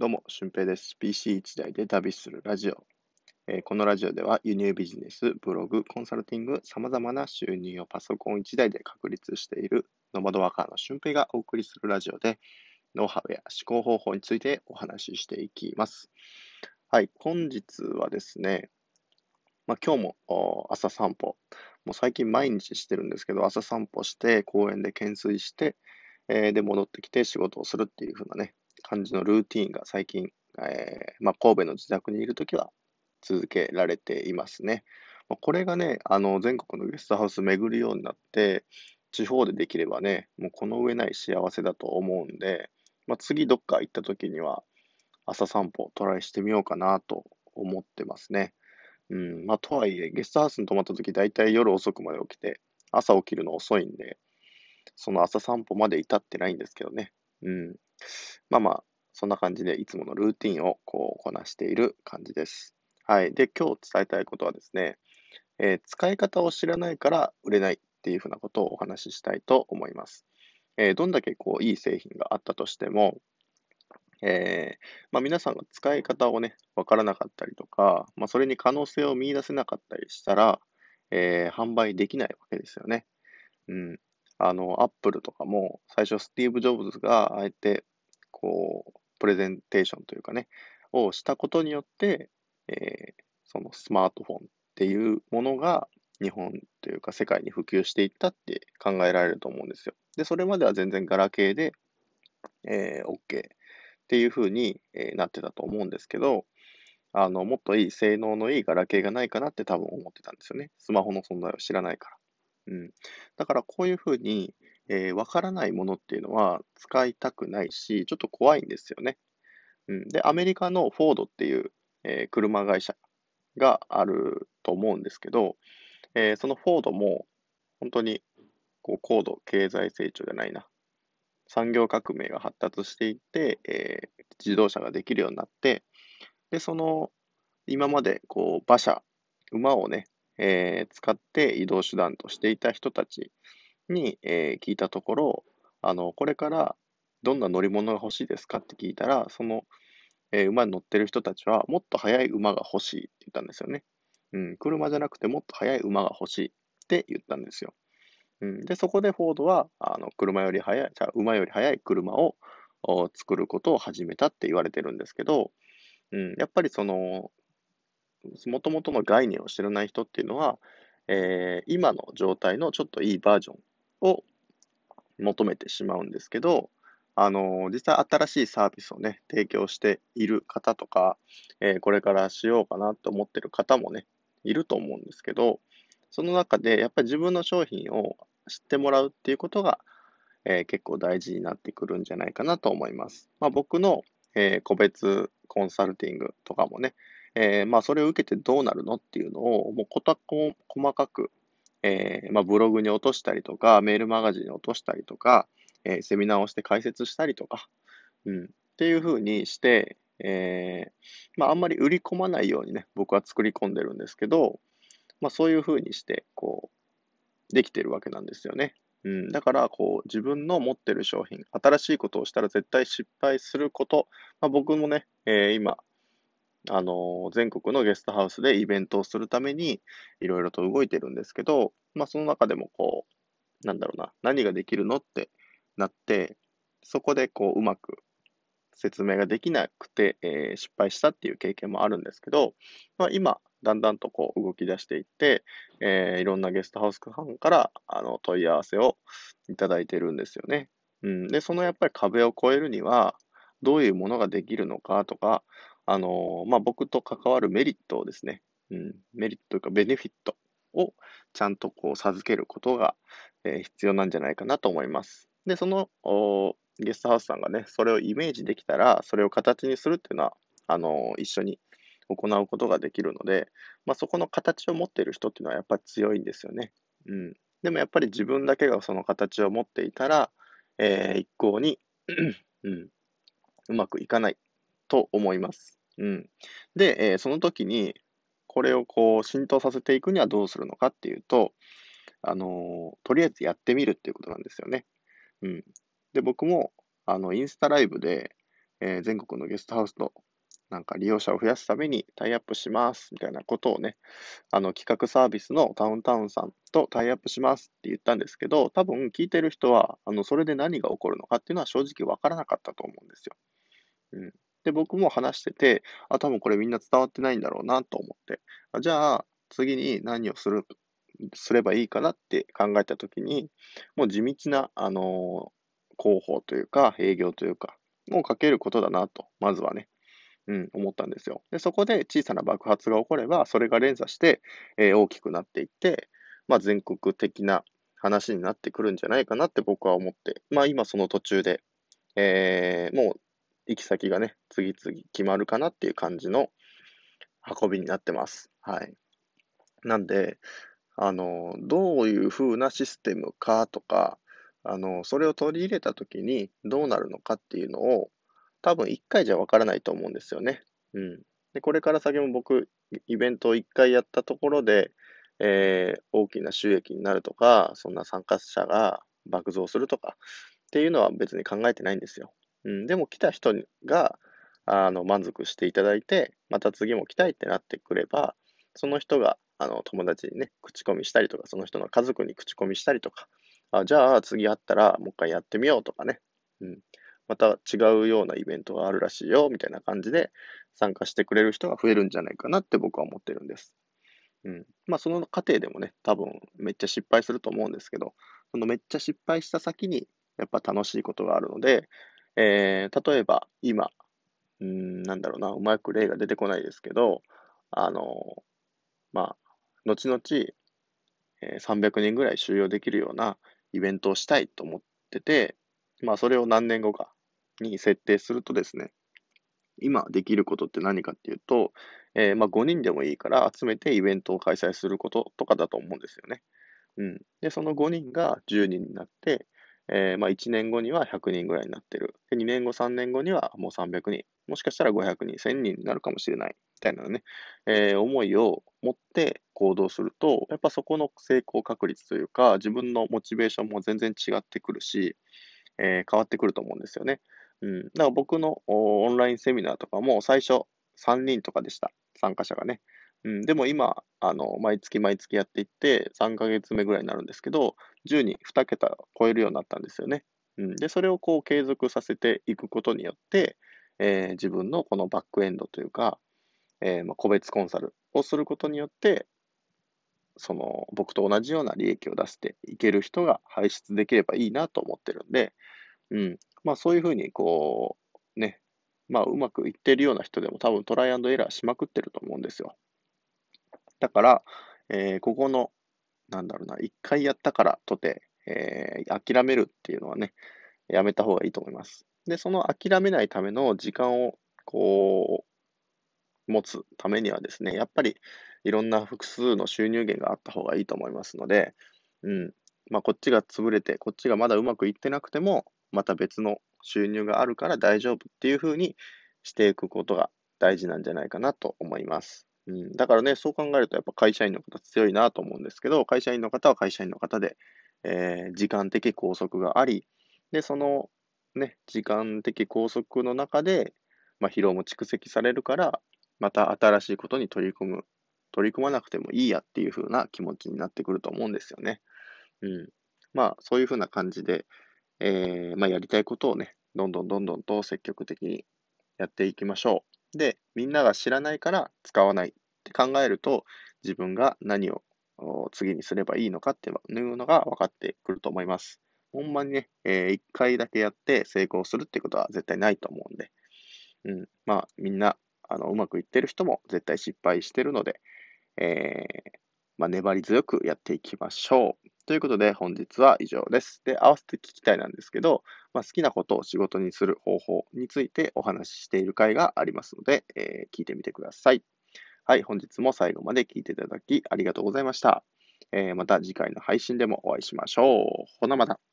どうも、俊平です。PC1 台で旅するラジオ。えーこのラジオでは輸入ビジネス、ブログ、コンサルティング、様々な収入をパソコン1台で確立しているノマドワーカーの俊平がお送りするラジオで、ノウハウや思考方法についてお話ししていきます。はい、本日はですね、まあ、今日も朝散歩、もう最近毎日してるんですけど、朝散歩して、公園で懸垂して、えで、戻ってきて仕事をするっていう風なね、感じのルーティンが最近、えーまあ、神戸の自宅にいるときは続けられていますね。まあこれがね、あの、全国のゲストハウス巡るようになって、地方でできればね、もうこの上ない幸せだと思うんで、まあ、次どっか行ったときには、朝散歩トライしてみようかなと思ってますね。うん、まあ、とはいえ、ゲストハウスに泊まったとき、大体夜遅くまで起きて、朝起きるの遅いんで、その朝散歩まで至ってないんですけどね。うん。まあまあ、そんな感じで、いつものルーティンをこうこなしている感じです。はい。で、今日伝えたいことはですね、えー使い方を知らないから売れないっていうふうなことをお話ししたいと思います。えーどんだけこういい製品があったとしても、えーまあ、皆さんが使い方をね、わからなかったりとか、まあ、それに可能性を見出せなかったりしたら、えー販売できないわけですよね。うん。あの、アップルとかも、最初スティーブ・ジョブズがあえて、こう、プレゼンテーションというかね、をしたことによって、えーそのスマートフォンっていうものが日本というか世界に普及していったって考えられると思うんですよ。で、それまでは全然ガラケーで、えー OK っていう風に、えなってたと思うんですけど、あの、もっといい性能のいいガラケーがないかなって多分思ってたんですよね。スマホの存在を知らないから。うん。だからこういう風に、えーわからないものっていうのは使いたくないし、ちょっと怖いんですよね。うん。で、アメリカのフォードっていう、えー車会社があると思うんですけど、えーそのフォードも本当にこう高度経済成長じゃないな。産業革命が発達していって、えー自動車ができるようになって、で、その今までこう馬車、馬をね、えー使って移動手段としていた人たちに、えー聞いたところ、あの、これからどんな乗り物が欲しいですかって聞いたら、その、えー馬に乗ってる人たちはもっと速い馬が欲しいって言ったんですよね。うん、車じゃなくてもっと速い馬が欲しいって言ったんですよ。うん、で、そこでフォードは、あの、車より速い、じゃ馬より速い車を作ることを始めたって言われてるんですけど、うん、やっぱりその、もともとの概念を知らない人っていうのは、えー今の状態のちょっといいバージョンを求めてしまうんですけど、あの実際新しいサービスをね、提供している方とか、えーこれからしようかなと思ってる方もね、いると思うんですけど、その中でやっぱり自分の商品を知ってもらうっていうことが、えー結構大事になってくるんじゃないかなと思います。まあ、僕の、え個別コンサルティングとかもね、えまあ、それを受けてどうなるのっていうのを、もうこたこ細かく、えーまあ、ブログに落としたりとか、メールマガジンに落としたりとか、えーセミナーをして解説したりとか、うん、っていう風にして、えーまあ、あんまり売り込まないようにね、僕は作り込んでるんですけど、まあ、そういう風にして、こう、できてるわけなんですよね。うん、だから、こう、自分の持ってる商品、新しいことをしたら絶対失敗すること、まあ、僕もね、えー今、あの全国のゲストハウスでイベントをするために、いろいろと動いてるんですけど、まあ、その中でもこう、なんだろうな、何ができるのってなって、そこでこう、うまく説明ができなくて、えー失敗したっていう経験もあるんですけど、まあ、今、だんだんとこう動き出していって、えーいろんなゲストハウスさんからあの問い合わせをいただいてるんですよね。うん、で、そのやっぱり壁を越えるには、どういうものができるのかとか、あのまあ、僕と関わるメリットをですね、うん、メリットというかベネフィットをちゃんとこう授けることが、えー必要なんじゃないかなと思います。で、そのゲストハウスさんがね、それをイメージできたら、それを形にするっていうのは、あの一緒に行うことができるので、まあ、そこの形を持っている人っていうのはやっぱり強いんですよね。うん。でもやっぱり自分だけがその形を持っていたら、えー一向に、うん、うまくいかないと思います。うん。で、えーその時に、これをこう浸透させていくにはどうするのかっていうと、あのーとりあえずやってみるっていうことなんですよね。うん。で、僕も、あの、インスタライブで、えー、全国のゲストハウスとなんか利用者を増やすためにタイアップしますみたいなことをね、あの企画サービスのタウンタウンさんとタイアップしますって言ったんですけど、多分聞いてる人は、あのそれで何が起こるのかっていうのは正直わからなかったと思うんですよ。うん。で、僕も話してて、あ、多分これみんな伝わってないんだろうなと思って、あじゃあ次に何をする、すればいいかなって考えたときに、もう地道な、あのー、広報というか営業というか、もうかけることだなと、まずはね、うん、思ったんですよ。で、そこで小さな爆発が起これば、それが連鎖して、えー、大きくなっていって、まあ、全国的な話になってくるんじゃないかなって僕は思って、まあ、今その途中で、えー、もう行き先がね、次々決まるかなっていう感じの運びになってます。はい。なんで、あの、どういう風なシステムかとか、あの、それを取り入れたときにどうなるのかっていうのを、多分1回じゃわからないと思うんですよね。うん。で、これから先も僕、イベントを1回やったところで、えー、大きな収益になるとか、そんな参加者が爆増するとかっていうのは別に考えてないんですよ。うん、でも来た人があの満足していただいて、また次も来たいってなってくれば、その人があの友達にね、口コミしたりとか、その人の家族に口コミしたりとか、あじゃあ次会ったらもう一回やってみようとかね、うん、また違うようなイベントがあるらしいよ、みたいな感じで参加してくれる人が増えるんじゃないかなって僕は思ってるんです。うん。まあその過程でもね、多分めっちゃ失敗すると思うんですけど、そのめっちゃ失敗した先にやっぱ楽しいことがあるので、えー、例えば今、うん、なんだろうな、うまく例が出てこないですけど、あの、まあ、後々、えー、300人ぐらい収容できるようなイベントをしたいと思ってて、まあそれを何年後かに設定するとですね、今できることって何かっていうと、えー、まあ5人でもいいから集めてイベントを開催することとかだと思うんですよね。うん。で、その5人が10人になって、えー、まあ1年後には100人ぐらいになってる。で、2年後、3年後にはもう300人。もしかしたら500人、1000人になるかもしれない。みたいなね、えー、思いを持って行動すると、やっぱそこの成功確率というか、自分のモチベーションも全然違ってくるし、えー、変わってくると思うんですよね。うん。だから僕のオンラインセミナーとかも最初3人とかでした。参加者がね。うん。でも今、あの、毎月毎月やっていって、3ヶ月目ぐらいになるんですけど、10人、2桁超えるようになったんですよね。うん。で、それをこう継続させていくことによって、えー、自分のこのバックエンドというか、えー、ま、個別コンサルをすることによって、その僕と同じような利益を出していける人が輩出できればいいなと思ってるんで、うん。まあそういうふうにこう、ね、まあうまくいってるような人でも多分トライアンドエラーしまくってると思うんですよ。だから、えー、ここの、なんだろうな、一回やったからとて、えー、諦めるっていうのはね、やめた方がいいと思います。で、その諦めないための時間を、こう、持つためにはですね、やっぱりいろんな複数の収入源があった方がいいと思いますので、うん。まあ、こっちが潰れて、こっちがまだうまくいってなくても、また別の収入があるから大丈夫っていうふうにしていくことが大事なんじゃないかなと思います。うん、だからね、そう考えるとやっぱ会社員の方強いなと思うんですけど、会社員の方は会社員の方で、えー、時間的拘束があり、で、そのね、時間的拘束の中で、まあ、疲労も蓄積されるから、また新しいことに取り組む取り組まなくてもいいやっていう風な気持ちになってくると思うんですよね。うん。まあ、そういう風な感じで、えー、まあ、やりたいことをね、どんどんどんどんと積極的にやっていきましょう。で、みんなが知らないから使わないって考えると、自分が何を次にすればいいのかっていうのが分かってくると思います。ほんまにね、えー、一回だけやって成功するってことは絶対ないと思うんで、うん、まあ、みんな、あの、うまくいってる人も絶対失敗してるので、えー、まあ、粘り強くやっていきましょう。ということで、本日は以上です。で、合わせて聞きたいなんですけど、まあ、好きなことを仕事にする方法についてお話ししている回がありますので、えー、聞いてみてください。はい、本日も最後まで聞いていただきありがとうございました。えー、また次回の配信でもお会いしましょう。ほなまた。